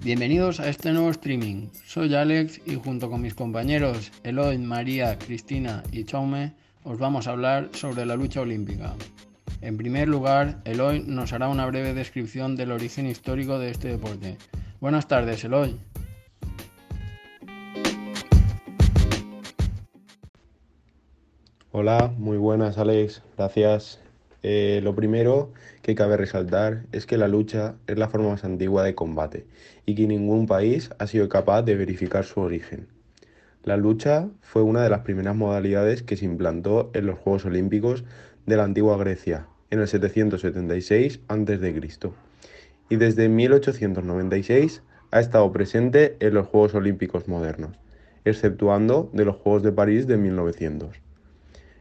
Bienvenidos a este nuevo streaming. Soy Alex y junto con mis compañeros Eloy, María, Cristina y Chaume os vamos a hablar sobre la lucha olímpica. En primer lugar, Eloy nos hará una breve descripción del origen histórico de este deporte. Buenas tardes, Eloy. Hola, muy buenas Alex, gracias. Eh, lo primero que cabe resaltar es que la lucha es la forma más antigua de combate y que ningún país ha sido capaz de verificar su origen. La lucha fue una de las primeras modalidades que se implantó en los Juegos Olímpicos de la antigua Grecia en el 776 a.C. y desde 1896 ha estado presente en los Juegos Olímpicos modernos, exceptuando de los Juegos de París de 1900.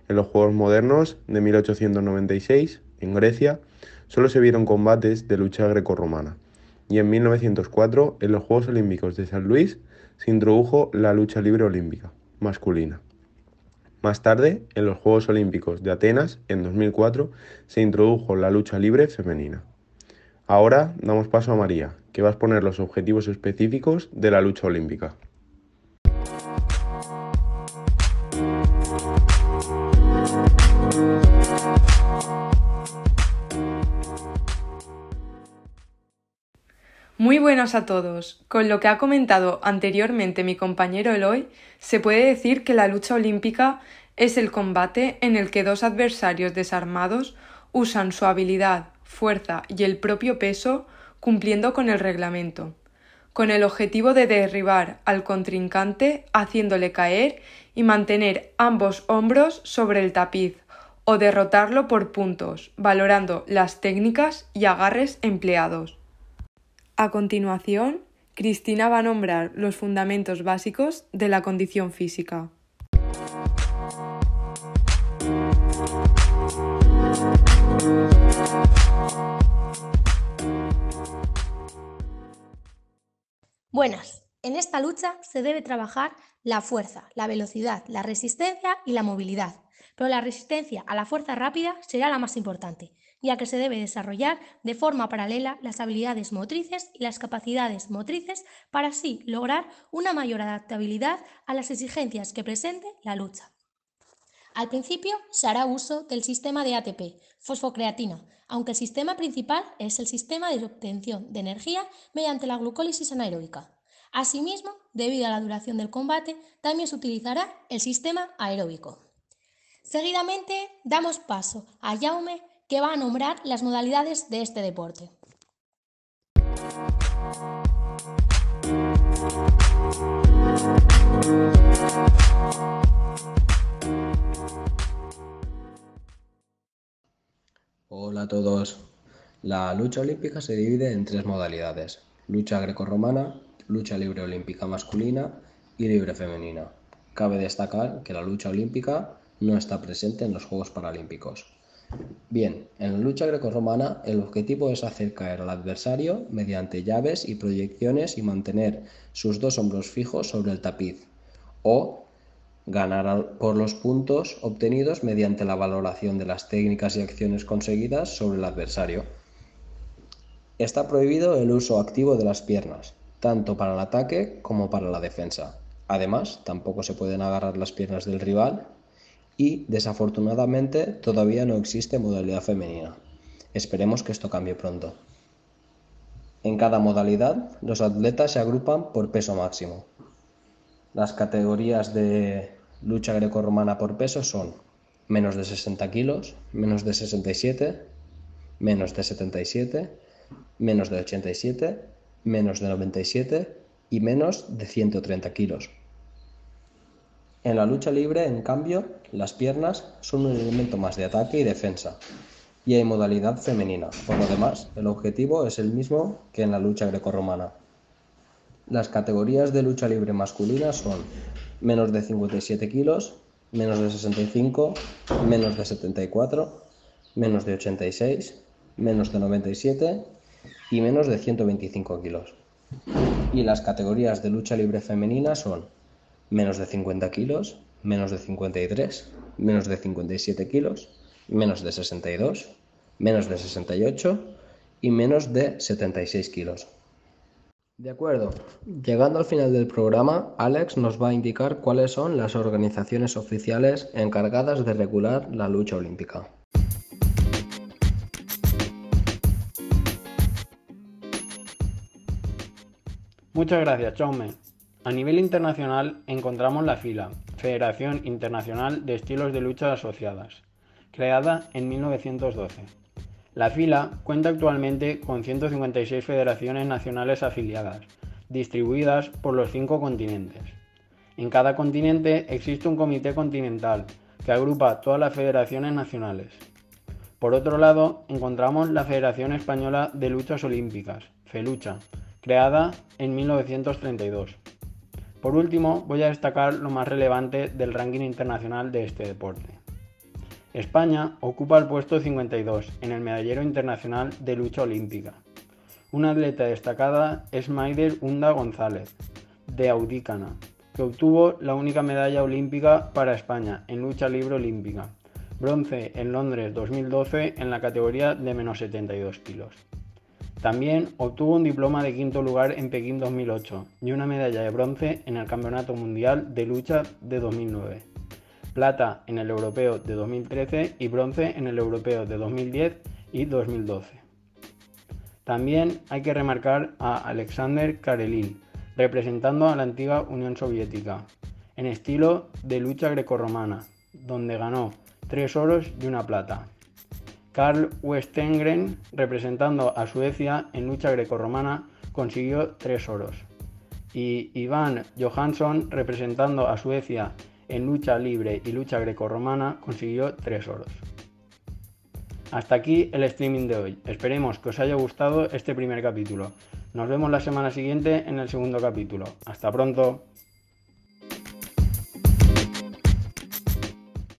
En los Juegos modernos de 1896, en Grecia, solo se vieron combates de lucha grecorromana, y en 1904, en los Juegos Olímpicos de San Luis, se introdujo la lucha libre olímpica masculina. Más tarde, en los Juegos Olímpicos de Atenas, en 2004, se introdujo la lucha libre femenina. Ahora damos paso a María, que va a exponer los objetivos específicos de la lucha olímpica. Muy buenas a todos. Con lo que ha comentado anteriormente mi compañero Eloy, se puede decir que la lucha olímpica es el combate en el que dos adversarios desarmados usan su habilidad, fuerza y el propio peso cumpliendo con el reglamento, con el objetivo de derribar al contrincante haciéndole caer y mantener ambos hombros sobre el tapiz o derrotarlo por puntos, valorando las técnicas y agarres empleados. A continuación, Cristina va a nombrar los fundamentos básicos de la condición física. Buenas. En esta lucha se debe trabajar la fuerza, la velocidad, la resistencia y la movilidad, pero la resistencia a la fuerza rápida será la más importante, ya que se debe desarrollar de forma paralela las habilidades motrices y las capacidades motrices para así lograr una mayor adaptabilidad a las exigencias que presente la lucha. Al principio se hará uso del sistema de ATP, fosfocreatina, aunque el sistema principal es el sistema de obtención de energía mediante la glucólisis anaeróbica. Asimismo, debido a la duración del combate, también se utilizará el sistema aeróbico. Seguidamente damos paso a Jaume que va a nombrar las modalidades de este deporte. Hola a todos. La lucha olímpica se divide en tres modalidades. Lucha grecorromana, lucha libre olímpica masculina y libre femenina. Cabe destacar que la lucha olímpica no está presente en los Juegos Paralímpicos. Bien, en la lucha grecorromana el objetivo es hacer caer al adversario mediante llaves y proyecciones y mantener sus dos hombros fijos sobre el tapiz o ganar por los puntos obtenidos mediante la valoración de las técnicas y acciones conseguidas sobre el adversario. Está prohibido el uso activo de las piernas, tanto para el ataque como para la defensa. Además, tampoco se pueden agarrar las piernas del rival y desafortunadamente todavía no existe modalidad femenina. Esperemos que esto cambie pronto. En cada modalidad, los atletas se agrupan por peso máximo. Las categorías de lucha grecorromana por peso son menos de 60 kilos, menos de 67, menos de 77, menos de 87, menos de 97 y menos de 130 kilos. En la lucha libre, en cambio, las piernas son un elemento más de ataque y defensa, y hay modalidad femenina. Por lo demás, el objetivo es el mismo que en la lucha grecorromana. Las categorías de lucha libre masculina son menos de 57 kilos, menos de 65, menos de 74, menos de 86, menos de 97 y menos de 125 kilos. Y las categorías de lucha libre femenina son menos de 50 kilos, menos de 53, menos de 57 kilos, menos de 62, menos de 68 y menos de 76 kilos. De acuerdo. Llegando al final del programa, Alex nos va a indicar cuáles son las organizaciones oficiales encargadas de regular la lucha olímpica. Muchas gracias, Chaume. A nivel internacional encontramos la FILA, Federación Internacional de Estilos de Lucha Asociadas, creada en 1912. La FILA cuenta actualmente con 156 federaciones nacionales afiliadas, distribuidas por los cinco continentes. En cada continente existe un comité continental que agrupa todas las federaciones nacionales. Por otro lado, encontramos la Federación Española de Luchas Olímpicas, FELUCHA, creada en 1932. Por último, voy a destacar lo más relevante del ranking internacional de este deporte. España ocupa el puesto 52 en el medallero internacional de lucha olímpica. Una atleta destacada es Maider Hunda González, de Audícana, que obtuvo la única medalla olímpica para España en lucha libre olímpica, bronce en Londres 2012 en la categoría de menos 72 kilos. También obtuvo un diploma de quinto lugar en Pekín 2008 y una medalla de bronce en el Campeonato Mundial de Lucha de 2009, plata en el Europeo de 2013 y bronce en el Europeo de 2010 y 2012. También hay que remarcar a Alexander Karelin, representando a la antigua Unión Soviética, en estilo de lucha grecorromana, donde ganó tres oros y una plata. Carl Westengren, representando a Suecia en lucha grecorromana, consiguió tres oros. Y Iván Johansson, representando a Suecia en lucha libre y lucha grecorromana, consiguió tres oros. Hasta aquí el streaming de hoy. Esperemos que os haya gustado este primer capítulo. Nos vemos la semana siguiente en el segundo capítulo. Hasta pronto.